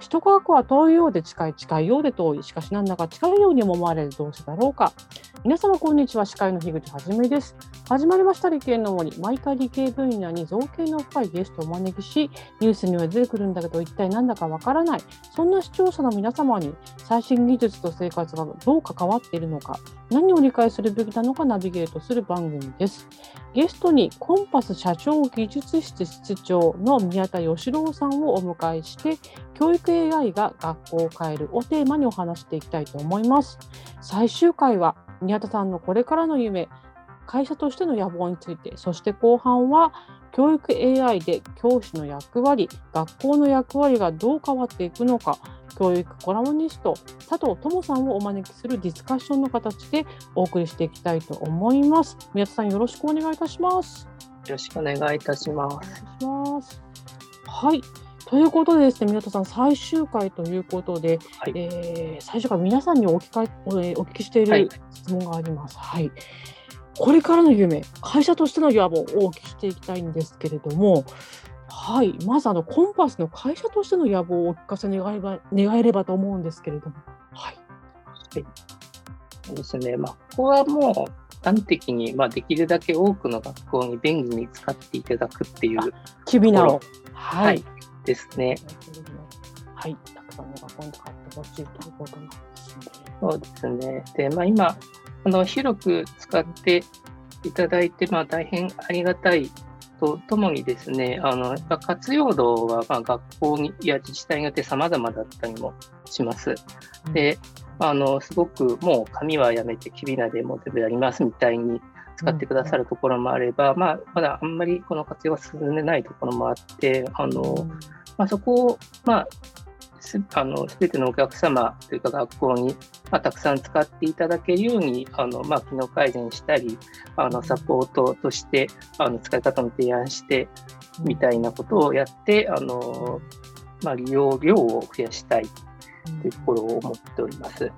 首都科学は遠いようで近い、近いようで遠い、しかしなんだか近いようにも思われるどうしてだろうか。皆様こんにちは、司会の樋口はじめです。始まりました理系の森、毎回理系分野に造形の深いゲストをお招きし、ニュースには出てくるんだけど一体なんだかわからない。そんな視聴者の皆様に最新技術と生活がどう関わっているのか、何を理解するべきなのかナビゲートする番組です。ゲストにコンパス社長技術室室長の宮田義郎さんをお迎えして、教育 AI が学校を変えるをテーマにお話していきたいと思います。最終回は宮田さんのこれからの夢、会社としての野望について、そして後半は教育 AI で教師の役割、学校の役割がどう変わっていくのか、教育コラムニスト佐藤智さんをお招きするディスカッションの形でお送りしていきたいと思います。宮田さんよろしくお願いいたします。よろしくお願いいたします。いします。はい。ということでですね、宮田さん、最終回ということで、はい、えー、最終回、皆さんにお聞かお聞きしている質問があります。はい、はい、これからの夢、会社としての野望をお聞きしていきたいんですけれども、はい、まずあのコンパスの会社としての野望をお聞かせ願えば願えればと思うんですけれども。はい。はい、ですね。まあ、ここはもう端的に、まあ、できるだけ多くの学校に便利に使っていただくっていう。キビナを。はい、はい、ですね。はい。さんの学校に使ってほしいということなんですね。そうですね。で、まあ、今、あの広く使っていただいて、まあ、大変ありがたいとともにですね、あの活用度はま学校にや自治体によって様々だったりもします。で、あのすごくもう紙はやめて、きびなでもう全部やりますみたいに使ってくださるところもあれば、まあ、まだあんまりこの活用が進んでないところもあって、あのまあ、そこを、まあ、すあの全てのお客様というか学校に、まあ、たくさん使っていただけるようにあの、まあ、機能改善したりあのサポートとしてあの使い方の提案してみたいなことをやってあの、まあ、利用量を増やしたいというところを思っております。なる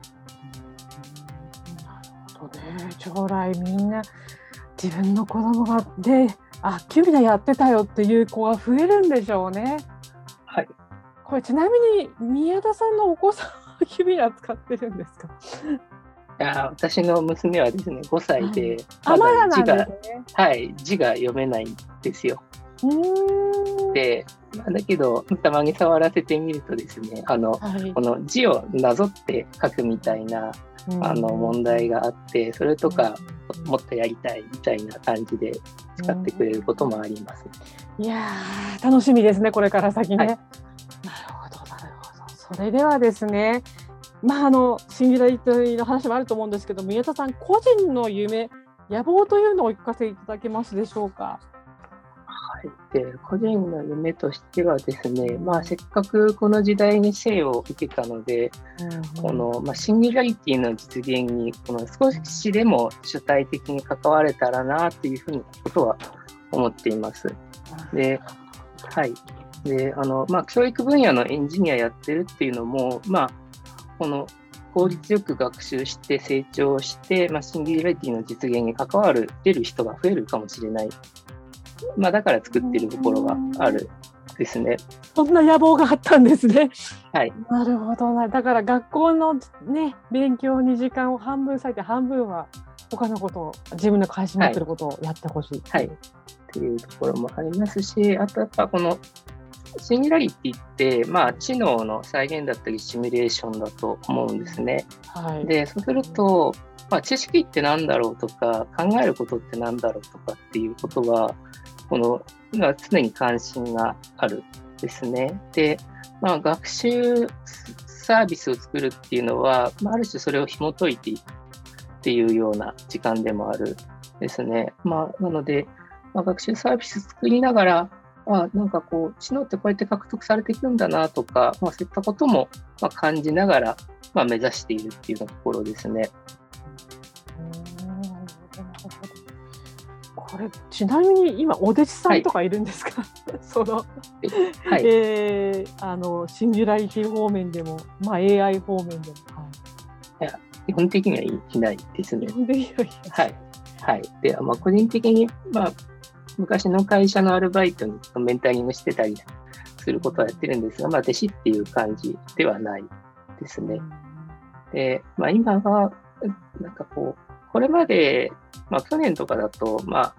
ほどね将来みんな自分の子供がであキュビナやってたよっていう子が増えるんでしょうね。はいこれちなみに宮田さんのお子さんはキュビナ使ってるんですか？いや私の娘はですね5歳で、はい、まだ字が、ね、はい字が読めないんですよ。で、まあ、だけどたまに触らせてみるとですねあの、はい、この字をなぞって書くみたいなあの問題があってそれとかもっとやりたいみたいな感じで使ってくれることもあります。いや楽しみですねこれから先ね。はいそれではですね、まあ、あのシンギュラリティの話もあると思うんですけど、宮田さん、個人の夢、野望というのをお聞かせいただけますでしょうか？はい、で個人の夢としてはですね、まあ、せっかくこの時代に生を受けたので、うん、このまあ、シンギュラリティの実現にこの少しでも主体的に関われたらなというふうなことは思っています。ではい、で、あの、まあ、教育分野のエンジニアやってるっていうのも、まあ、この効率よく学習して成長して、まあ、シンギュラリティの実現に関わる、出る人が増えるかもしれない。まあ、だから作ってるところがあるですね。そんな野望があったんですね。はい。なるほどな。だから学校のね、勉強に時間を半分割いて、半分は他のことを、自分の関心持ってることをやってほしい、はい。はい。っていうところもありますし、あとやっぱこのシンギュラリティって、まあ、知能の再現だったりシミュレーションだと思うんですね。はい、でそうすると、まあ、知識って何だろうとか考えることって何だろうとかっていうことはこの今常に関心があるですね。で、まあ、学習サービスを作るっていうのは、まあ、ある種それを紐解いていくっていうような時間でもあるですね。まあ、なので、まあ、学習サービス作りながらあなんかこう知能ってこうやって獲得されていくんだなとか、まあ、そういったこともま感じながら、まあ、目指しているっていうところですね。これちなみに今お弟子さんとかいるんですか、はい、その、はい、えー、あのシンギュラリティ方面でも、まあ、AI 方面でも、はい、いや基本的にはいないですね。はい、はい、でまあ、個人的に、まあ、昔の会社のアルバイトにメンタリングしてたりすることはやってるんですが、まあ、弟子っていう感じではないですね。で、まあ、今は、なんかこう、これまで、まあ、去年とかだと、まあ、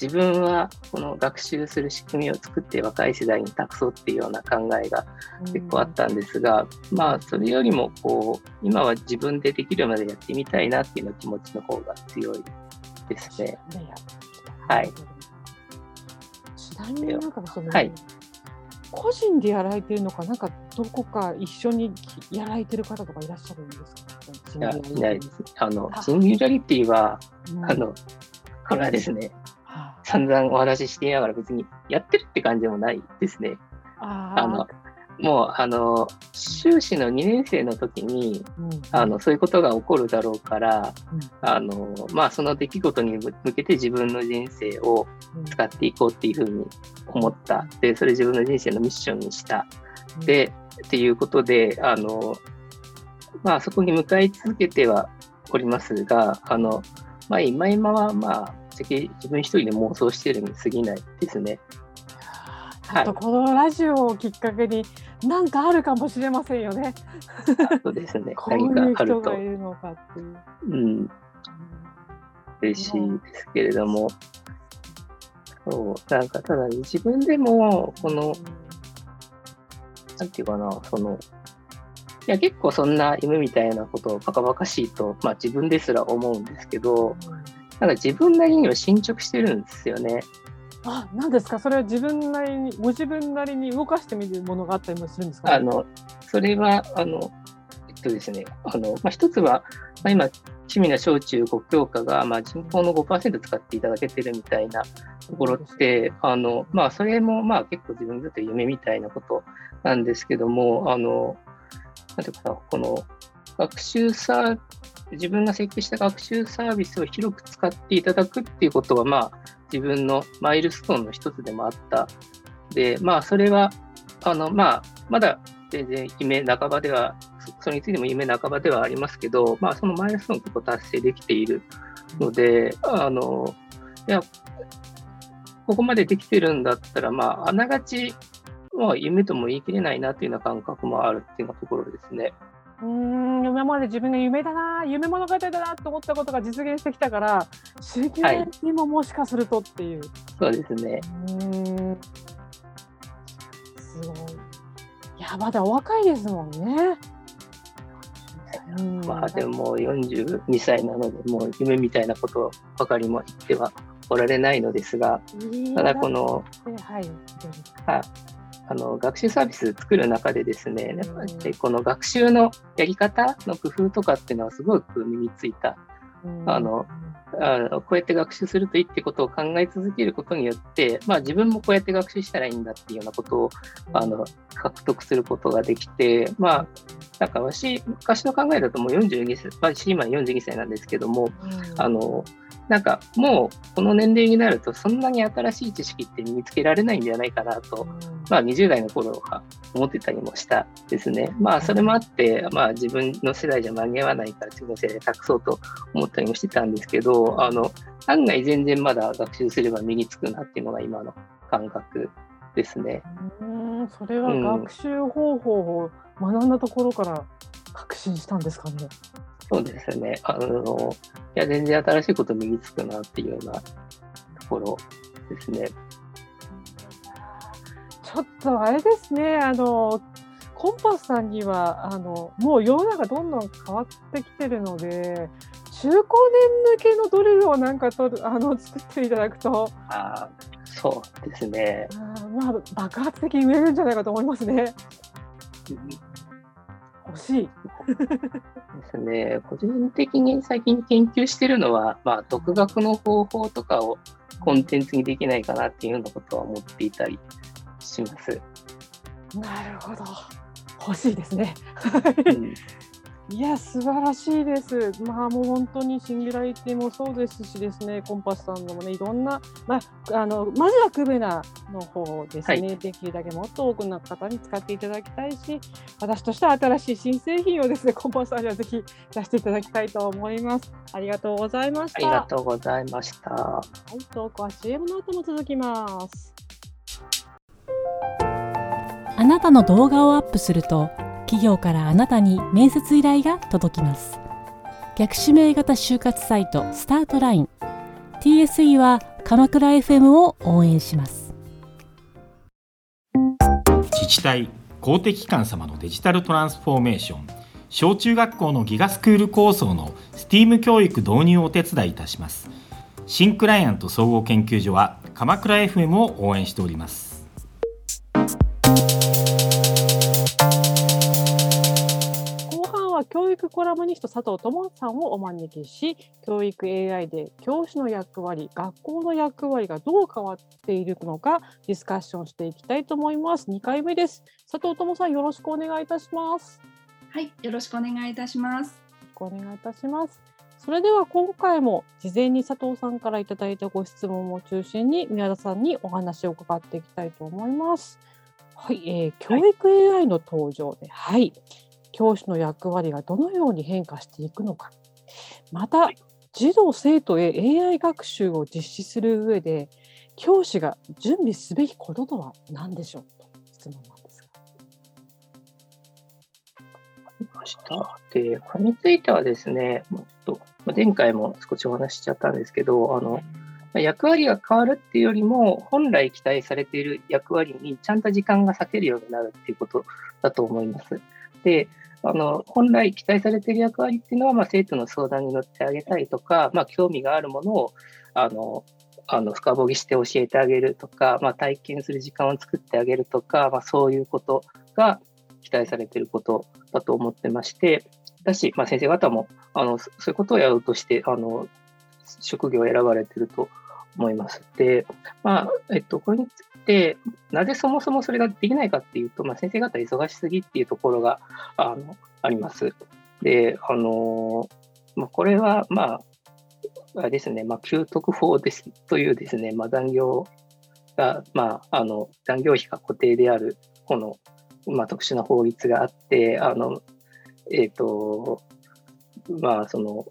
自分はこの学習する仕組みを作って若い世代に託そうっていうような考えが結構あったんですが、うん、まあそれよりもこう今は自分でできるまでやってみたいなっていうの気持ちの方が強いですね。はい。ちなみになんかその、はい、個人でやられてるのか、なんかどこか一緒にやられてる方とかいらっしゃるんですか？いないで。す。あ。の、シンギュラリティは、うん、あの、これはですね、散々お話ししていながら別にやってるって感じでもないですね。あのもうあの修士の2年生の時に、うん、あのそういうことが起こるだろうから、うん、あのまあ、その出来事に向けて自分の人生を使っていこうっていうふうに思った。でそれ自分の人生のミッションにした、うん、でっていうことであの、まあ、そこに向かい続けてはおりますがあの、まあ、今今はまあ自分一人で妄想してるに過ぎないですね。あとこのラジオをきっかけに何かあるかもしれませんよね。そうですね。こういう人がいるのかっていう。うん。嬉しいですけれども、そう、なんかただ自分でも、この、なんていうかな、その、いや結構そんな夢みたいなことをバカバカしいと、まあ自分ですら思うんですけど、なんか自分なりには進捗してるんですよね。あ、なんですか？それは自分なりに、ご自分なりに動かしてみるものがあったりもするんですか、ね、あの、それは、あの、えっとですね、あの、まあ、一つは、まあ、今、趣味な小中5教科が、まあ、人口の5%使っていただけてるみたいなところって、あの、まあ、それも、まあ、結構自分にとって夢みたいなことなんですけども、あの、なんていうかな、この、学習サー自分が設計した学習サービスを広く使っていただくっていうことは、まあ、自分のマイルストーンの一つでもあった。で、まあ、それは、あの、まあ、まだ全然夢半ばでは、それについても夢半ばではありますけど、まあ、そのマイルストーン結構達成できているので、あの、いや、ここまでできてるんだったら、まあ、あながち、まあ、夢とも言い切れないなっていうような感覚もあるっていうようなところですね。うん今まで自分が夢だな夢物語だなと思ったことが実現してきたからシミュにももしかするとっていう、はい、そうですねうん。すごい。いやまだお若いですもんね。まあでももう42歳なのでもう夢みたいなことばかりも言ってはおられないのですがただこの、はい、はあの学習サービス作る中でですね、やっぱりこの学習のやり方の工夫とかっていうのはすごく身についた。あのあこうやって学習するといいってことを考え続けることによって、まあ、自分もこうやって学習したらいいんだっていうようなことをあの獲得することができて、まあ、なんか私、昔の考えだともう42歳、私今42歳なんですけども、あのなんかもうこの年齢になるとそんなに新しい知識って身につけられないんじゃないかなと、まあ、20代の頃は思ってたりもしたですね。まあそれもあって、まあ、自分の世代じゃ間に合わないから自分の世代で託そうと思ったりもしてたんですけどあの案外全然まだ学習すれば身につくなっていうのが今の感覚ですね。うんそれは学習方法を学んだところから確信したんですかね。そうですね。あの、いや、全然新しいこと身につくなっていうようなところですね。ちょっとあれですね、あの、コンパスさんには、あの、もう世の中どんどん変わってきてるので、中高年向けのドリルをなんかとあの作っていただくと。あそうですね。あまあ、爆発的に売れるんじゃないかと思いますね。欲しい。ですね。個人的に最近研究してるのは、まあ、独学の方法とかをコンテンツにできないかなっていうようなことは思っていたりします。なるほど。欲しいですね。うんいや、素晴らしいです。まあ、もう本当にシンギュラリティもそうですしですね、コンパスさんのもね、いろんな、まあ、あの、まずはクベナの方ですね、はい、できるだけもっと多くの方に使っていただきたいし、私としては新しい新製品をですね、コンパスさんにはぜひ出していただきたいと思います。ありがとうございました。ありがとうございました。はい、トークは CM の後も続きます。あなたの動画をアップすると企業からあなたに面接依頼が届きます。逆指名型就活サイトスタートライン。TSE は鎌倉 FM を応援します。自治体公的機関様のデジタルトランスフォーメーション。小中学校のギガスクール構想の STEAM 教育導入をお手伝いいたします。新クライアント総合研究所は鎌倉 FM を応援しております。教育コラムニスト佐藤智さんをお招きし教育 AI で教師の役割学校の役割がどう変わっているのかディスカッションしていきたいと思います2回目です佐藤智さんよろしくお願いいたしますはい、よろしくお願いいたします。お願いいたします。それでは今回も事前に佐藤さんからいただいたご質問を中心に宮田さんにお話を伺っていきたいと思います。はい、えー、教育 AI の登場で、はい、はい、教師の役割がどのように変化していくのか、また、はい、児童生徒へ AI 学習を実施する上で教師が準備すべきこととは何でしょうと質問ました。で、これについてはですね、もっと前回も少しお話ししちゃったんですけど、あの役割が変わるっていうよりも、本来期待されている役割にちゃんと時間が割けるようになるっていうことだと思います。で、あの本来期待されている役割っていうのは、まあ、生徒の相談に乗ってあげたりとか、まあ、興味があるものをあのあの深掘りして教えてあげるとか、まあ、体験する時間を作ってあげるとか、まあ、そういうことが期待されていることだと思ってまして、だし、まあ、先生方もあのそういうことをやろうとしてあの職業を選ばれていると思います。で、まあえっと、これについて、なぜそもそもそれができないかっていうと、まあ、先生方忙しすぎっていうところがあのあります。で、あのまあ、これは、まあ、あれですね、まあ、給特法ですというですね、まあ、残業が、まあ、あの残業費が固定であるこのまあ、特殊な法律があって、あの、えっ、ー、と、まあ、その、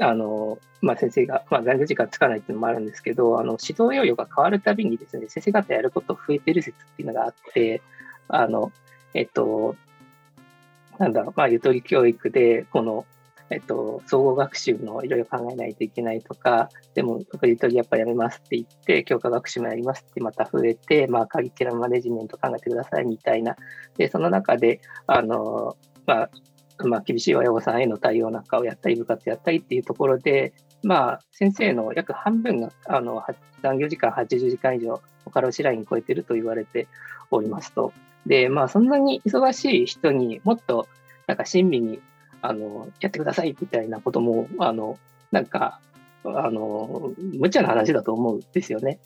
あのまあ、先生が、まあ、残業時間つかないっていうのもあるんですけど、あの指導要領が変わるたびにですね、先生方やること増えてる説っていうのがあって、あの、えっと、なんだろう、まあ、ゆとり教育で、この、えっと、総合学習のいろいろ考えないといけないとか、でも、ゆとりやっぱやめますって言って、強化学習もやりますってまた増えて、まあ、カリキュラムマネジメント考えてくださいみたいな。で、その中で、あの、まあ、まあ、厳しい親御さんへの対応なんかをやったり、部活やったりっていうところで、まあ、先生の約半分があの残業時間80時間以上、過労死ライン超えてると言われておりますと。で、まあ、そんなに忙しい人にもっとなんか親身にあの、やってくださいみたいなことも、あの、なんか、あの、無茶な話だと思うんですよね。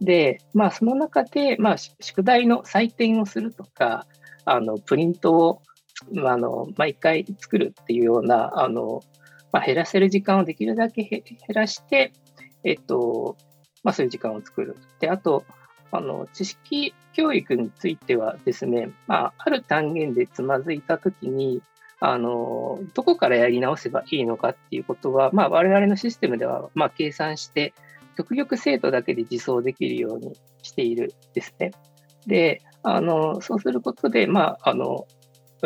で、まあ、その中で、まあ、宿題の採点をするとか、あの、プリントを、あの、毎回作るっていうような、あの、まあ、減らせる時間をできるだけ減らして、えっと、まあ、そういう時間を作る。で、あと、あの、知識教育についてはですね、まあ、ある単元でつまずいたときに、あの、どこからやり直せばいいのかっていうことは、まあ、我々のシステムでは、まあ、計算して、極力生徒だけで自走できるようにしているですね。で、あの、そうすることで、まあ、あの、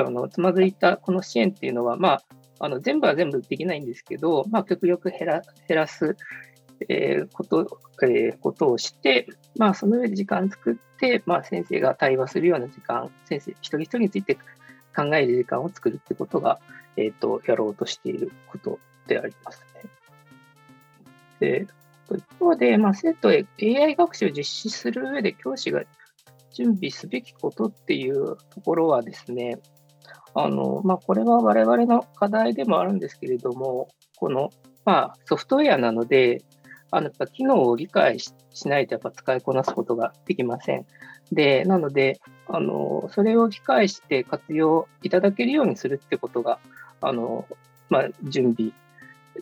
あのつまずいたこの支援っていうのは、まあ、あの全部は全部できないんですけど、まあ、極力減ら減らす、えー、こと,、えー、ことをして、まあ、その上で時間作って、まあ、先生が対話するような時間、先生一人一人について考える時間を作るってことが、えっ、ー、と、やろうとしていることでありますね。で、一方で、まあ、生徒へ AI 学習を実施する上で教師が準備すべきことっていうところはですね、あの、まあ、これは我々の課題でもあるんですけれども、この、まあ、ソフトウェアなので、あの、やっぱ機能を理解しないとやっぱ使いこなすことができません。で、なので、あの、それを理解して活用いただけるようにするってことが、あの、まあ、準備、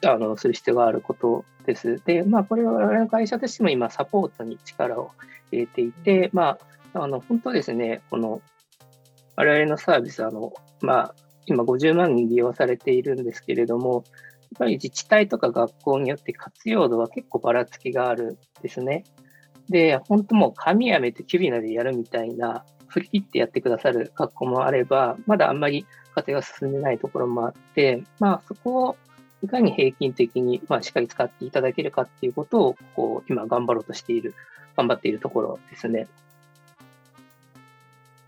あの、する必要があることです。で、まあ、これは我々の会社としても今、サポートに力を入れていて、まあ、あの、本当ですね、この、我々のサービス、あの、まあ、今50万人利用されているんですけれども、っぱり自治体とか学校によって活用度は結構ばらつきがあるんですね。で、本当もう紙やめてキュビナでやるみたいな振り切ってやってくださる学校もあれば、まだあんまり活用が進んでないところもあって、まあ、そこをいかに平均的に、まあ、しっかり使っていただけるかっていうことを、こう、今頑張ろうとしている、頑張っているところですね。あ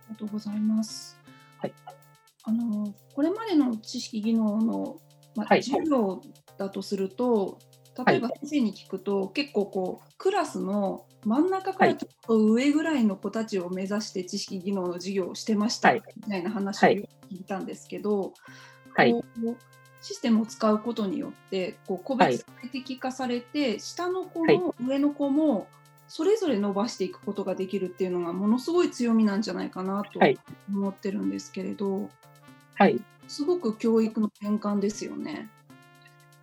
りがとうございます。はい。あの、これまでの知識技能の、まあ、授業だとすると、例えば先生に聞くと、はい、結構こうクラスの真ん中からちょっと上ぐらいの子たちを目指して知識技能の授業をしてましたみたいな話を聞いたんですけど、はい、システムを使うことによってこう個別最適化されて、はい、下の子も上の子もそれぞれ伸ばしていくことができるっていうのがものすごい強みなんじゃないかなと思ってるんですけれど、はい、すごく教育の転換ですよね。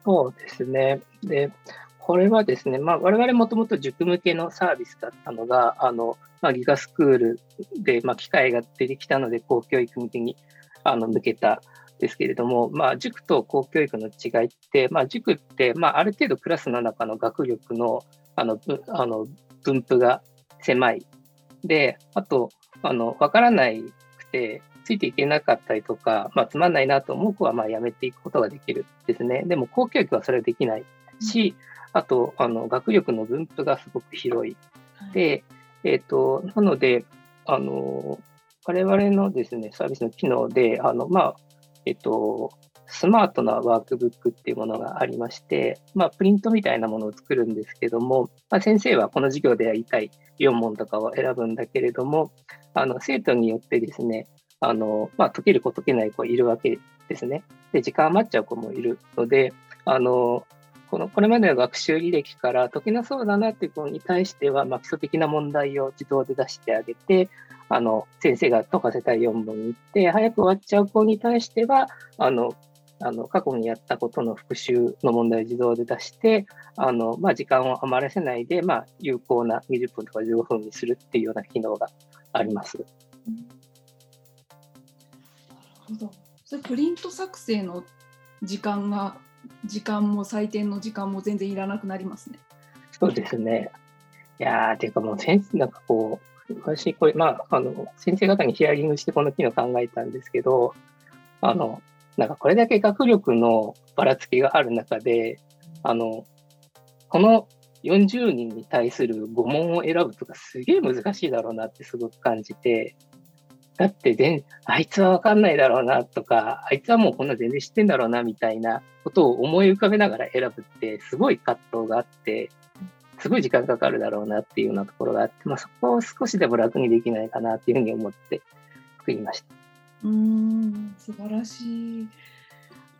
そうですね。で、これはですね、まあ、我々もともと塾向けのサービスだったのが、あの、まあ、ギガスクールで、まあ、機会が出てきたので、公教育向けにあの抜けたですけれども、まあ、塾と公教育の違いって、まあ、塾って、まあ、ある程度クラスの中の学力のあのあの分布が狭い。で、あと、あの、わからないくて、ついていけなかったりとか、まあ、つまんないなと思う子はまあやめていくことができるですね。でも公教育はそれはできないし、あと、あの学力の分布がすごく広い。で、えっ、ー、と、なので、あの、我々のですね、サービスの機能で、あの、まあ、えっ、ー、と、スマートなワークブックっていうものがありまして、まあ、プリントみたいなものを作るんですけども、まあ、先生はこの授業でやりたい4問とかを選ぶんだけれども、あの生徒によってですね、あの、まあ、解ける子解けない子いるわけですね。で、時間余っちゃう子もいるので、あの、この、これまでの学習履歴から解けなそうだなっていう子に対しては、まあ、基礎的な問題を自動で出してあげて、あの、先生が解かせたい4問に行って、早く終わっちゃう子に対しては、あの、あの過去にやったことの復習の問題を自動で出して、あのまあ、時間を余らせないで、まあ、有効な20分とか15分にするっていうような機能があります。ほどそれプリント作成の時間が時間も採点の時間も全然いらなくなりますね。そうですね。いやー、ていうかもう先生、なんかこう、私、これ、まあ、あの、先生方にヒアリングしてこの機能考えたんですけど、あの、なんかこれだけ学力のばらつきがある中で、あの、この40人に対する5問を選ぶとかすげえ難しいだろうなってすごく感じて、だって全、あいつは分かんないだろうなとか、あいつはもうこんな全然知ってんだろうなみたいなことを思い浮かべながら選ぶって、すごい葛藤があって、すごい時間かかるだろうなっていうようなところがあって、まあ、そこを少しでも楽にできないかなっていうふうに思って作りました。うん素晴らしい。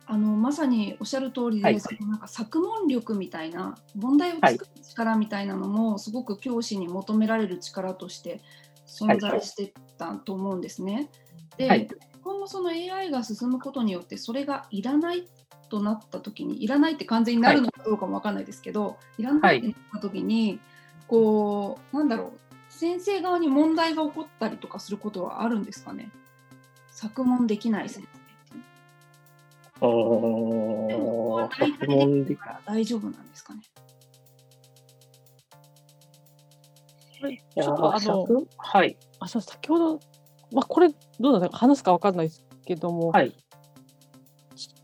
あのまさにおっしゃる通りで、はい、そのなんか作問力みたいな問題を作る力みたいなのも、すごく教師に求められる力として存在してたと思うんですね。で、はい、今後その AI が進むことによってそれがいらないとなった時にいらないって完全になるのかどうかも分かんないですけど、はい、いらないってなった時に、こうなんだろう先生側に問題が起こったりとかすることはあるんですかね？作問できない先生。ああ、作問で大丈夫なんですかね？ちょっとあの、はい。あそう先ほど、まあ、これどうだろう話すか分かんないですけども、はい、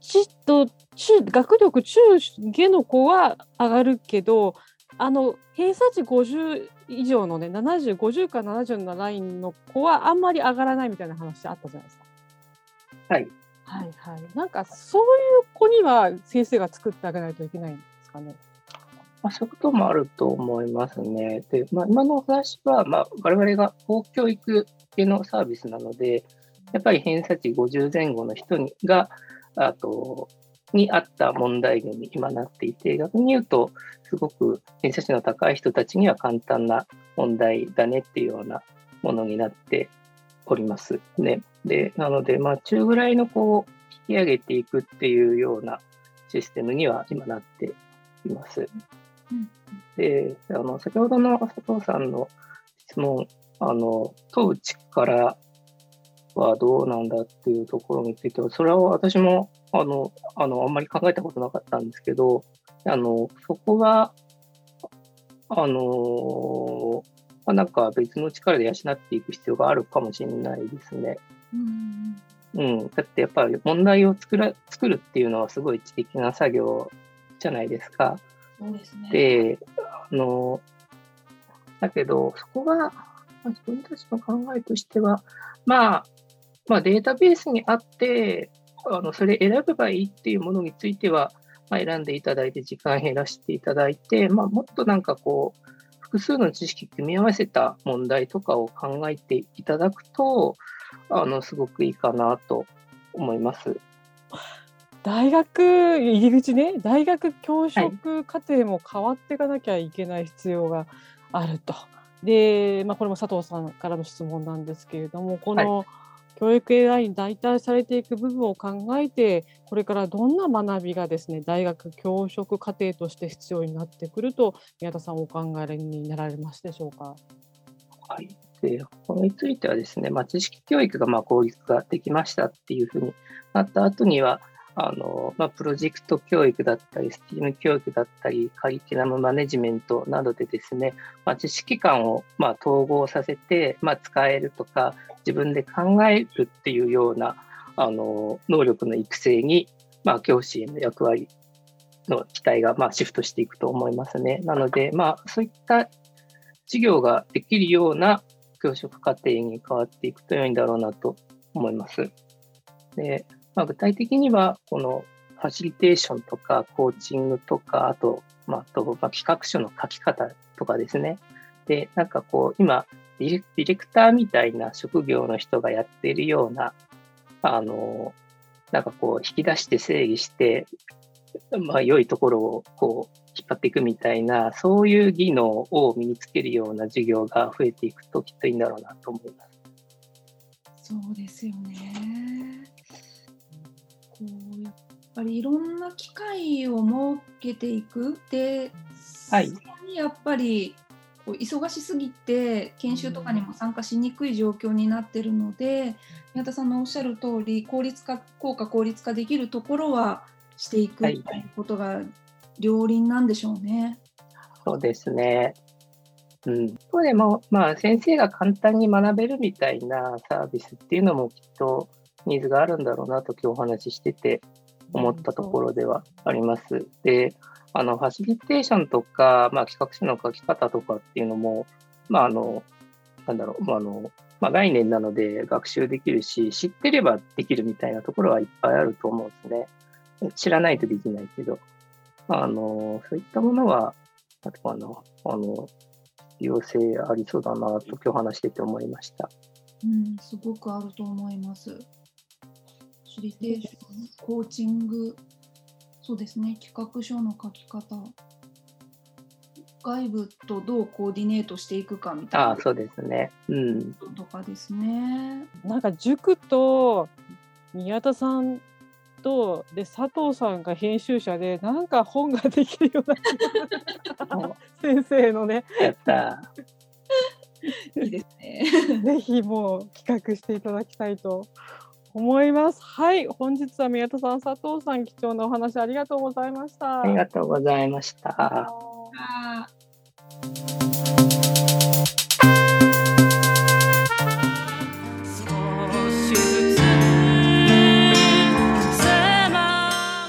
ちと中学力中下の子は上がるけどあの偏差値50以上のね7050か70のラインの子はあんまり上がらないみたいな話あったじゃないですか。はい。はいはい。なんかそういう子には先生が作ってあげないといけないんですかね？まあ、そういうこともあると思いますね。で、まあ、今のお話は、まあ、我々が公教育系のサービスなので、やっぱり偏差値50前後の人にが、あと、に合った問題群に今なっていて、逆に言うと、すごく偏差値の高い人たちには簡単な問題だねっていうようなものになっておりますね。で、なので、まあ、中ぐらいのこう、引き上げていくっていうようなシステムには今なっています。で、あの、先ほどの佐藤さんの質問、あの、問う力はどうなんだっていうところについては、それは私も、あの、あの、あんまり考えたことなかったんですけど、あの、そこが、あの、まあ、なんか別の力で養っていく必要があるかもしれないですね。うんうん、だってやっぱり問題を作ら作るっていうのはすごい知的な作業じゃないですか。そうですね。で、あの、だけど、そこが、まあ自分たちの考えとしては、まあ、まあ、データベースにあって、あのそれ選べばいいっていうものについては、まあ、選んでいただいて、時間減らしていただいて、まあ、もっとなんかこう、複数の知識組み合わせた問題とかを考えていただくと、あのすごくいいかなと思います。大学入り口ね大学教職課程も変わっていかなきゃいけない必要があると。で、まあ、これも佐藤さんからの質問なんですけれどもこの教育 AI に代替されていく部分を考えてこれからどんな学びがですね大学教職課程として必要になってくると宮田さんお考えになられますでしょうか？はい、でこれについてはですね、まあ、知識教育がまあ効率化できましたっていうふうになった後には、あのまあ、プロジェクト教育だったり、STEAM 教育だったり、カリキュラムマネジメントなどでですね、まあ、知識観をま統合させて、まあ、使えるとか、自分で考えるっていうようなあの能力の育成に、ま、教師への役割の期待がまシフトしていくと思いますね。なので、まあ、そういった授業ができるような教職課程に変わっていくと良いんだろうなと思います。で、まあ、具体的には、このファシリテーションとかコーチングとか、あと、まあ、あとま企画書の書き方とかですね。で、なんかこう、今、ディレディレクターみたいな職業の人がやっているような、あの、なんかこう、引き出して整理して、まあ、良いところをこう、引っ張っていくみたいな、そういう技能を身につけるような授業が増えていくときっといいんだろうなと思います。そうですよね。ぱりいろんな機会を設けていくで、はいそこにやっぱりこう忙しすぎて研修とかにも参加しにくい状況になってるので、宮田さんのおっしゃる通り効率化効果効率化できるところはしていくはいということが両輪なんでしょうね。そうですね。うん。一方でも、まあ、先生が簡単に学べるみたいなサービスっていうのもきっとニーズがあるんだろうなと今日お話ししてて思ったところではあります。で、あの、ファシリテーションとか、まあ、企画書の書き方とかっていうのも、まあ、あの、なんだろう、まあ、あの、まあ、概念なので学習できるし、知ってればできるみたいなところはいっぱいあると思うんですね。知らないとできないけど。あの、そういったものは、あとかな、あの、必要性ありそうだなと今日話してて思いました。うん、すごくあると思います。リテーション、コーチング、そうですね、企画書の書き方、外部とどうコーディネートしていくかみたいなああ、そうですね。うん。こととかですね。なんか塾と宮田さんとで佐藤さんが編集者でなんか本ができるような 先生のねやった いいですね。ぜひもう企画していただきたいと思います。はい、本日は宮田さん、佐藤さん、貴重なお話ありがとうございました。ありがとうございました。あ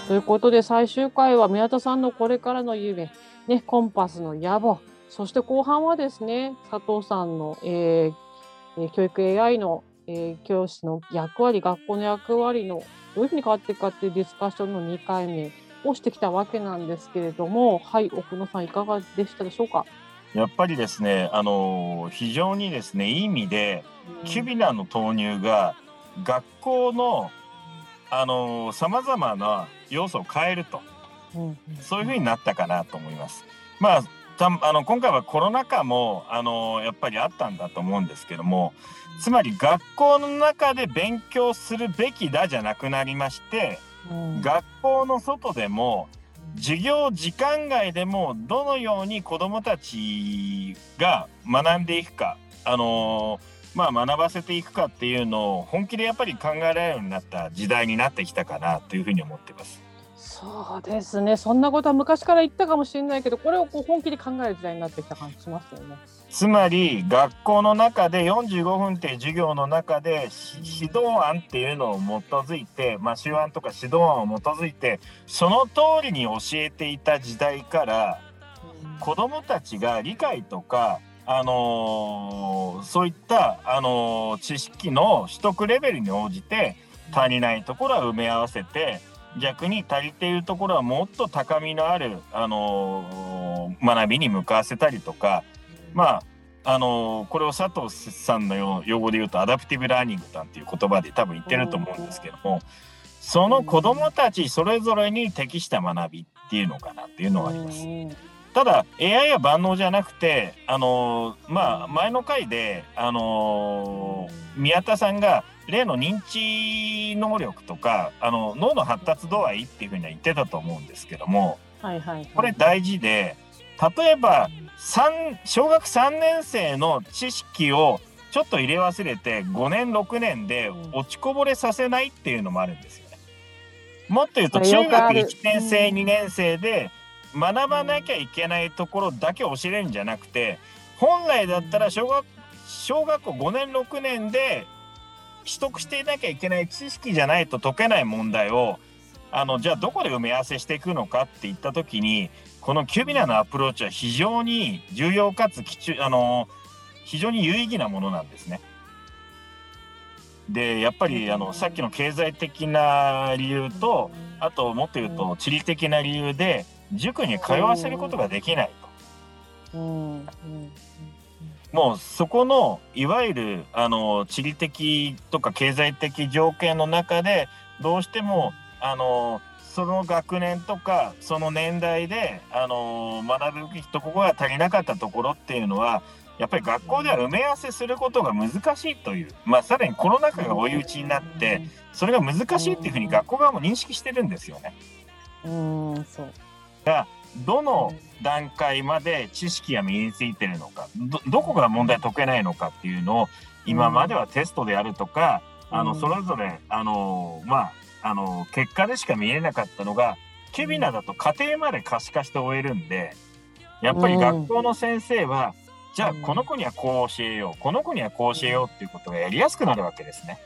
ということで最終回は宮田さんのこれからの夢、ね、コンパスの野望そして後半はですね佐藤さんの、えーえー教育 AI の、えー教師の役割学校の役割のどういうふうに変わっていくかっていうディスカッションの2回目をしてきたわけなんですけれどもはい奥野さんいかがでしたでしょうか？やっぱりですね、あのー非常にですねいい意味でキュビナの投入が学校のあのさまざまな要素を変えると。うん。そういうふうになったかなと思います。まあたあの今回はコロナ禍もあのやっぱりあったんだと思うんですけどもつまり学校の中で勉強するべきだじゃなくなりましてうん学校の外でも授業時間外でもどのように子どもたちが学んでいくか、あのまあ、学ばせていくかっていうのを本気でやっぱり考えられるようになった時代になってきたかなというふうに思ってます。そうですね。そんなことは昔から言ったかもしれないけど、これをこう本気で考える時代になってきた感じしますよね。つまり学校の中で45分っていう授業の中で指導案っていうのを基づいて、まあ、手腕とか指導案を基づいてその通りに教えていた時代から子どもたちが理解とか、あのー、そういった、あのー、知識の取得レベルに応じて足りないところは埋め合わせて逆に足りているところはもっと高みのある、あのー、学びに向かわせたりとかまああのこれを佐藤さんの用語で言うとアダプティブラーニングなんていう言葉で多分言ってると思うんですけどもその子どもたちそれぞれに適した学びっていうのかなっていうのがあります。ただ AI は万能じゃなくてあのまあ前の回であの宮田さんが例の認知能力とかあの脳の発達度合いっていうふうには言ってたと思うんですけども、はいはいはい、これ大事で例えば小学3年生の知識をちょっと入れ忘れて5年6年で落ちこぼれさせないっていうのもあるんですよね。もっと言うと中学1年生2年生で学ばなきゃいけないところだけ教えるんじゃなくて本来だったら小学小学校5年6年で取得していなきゃいけない知識じゃないと解けない問題をあのじゃあどこで埋め合わせしていくのかっていった時にこのキュビナのアプローチは非常に重要かつあの非常に有意義なものなんですね。でやっぱりあのさっきの経済的な理由とあともっと言うと地理的な理由で塾に通わせることができないと。もうそこのいわゆるあの地理的とか経済的条件の中でどうしてもあのその学年とかその年代であの学ぶべきところが足りなかったところっていうのはやっぱり学校では埋め合わせすることが難しいという、まあ、さらにコロナ禍が追い打ちになってそれが難しいっていうふうに学校側も認識してるんですよね。うん。そう。がどの段階まで知識が身についてるのかどどこが問題解けないのかっていうのを今まではテストであるとか、うん、あのそれぞれあのまああの結果でしか見えなかったのがケビナだと家庭まで可視化して終えるんでやっぱり学校の先生は、うん、じゃあこの子にはこう教えようこの子にはこう教えようっていうことがやりやすくなるわけですね。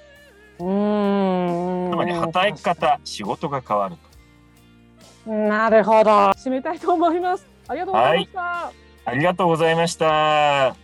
うんつまり働き方仕事が変わると。なるほど。締めたいと思います。ありがとうございました。はい、ありがとうございました。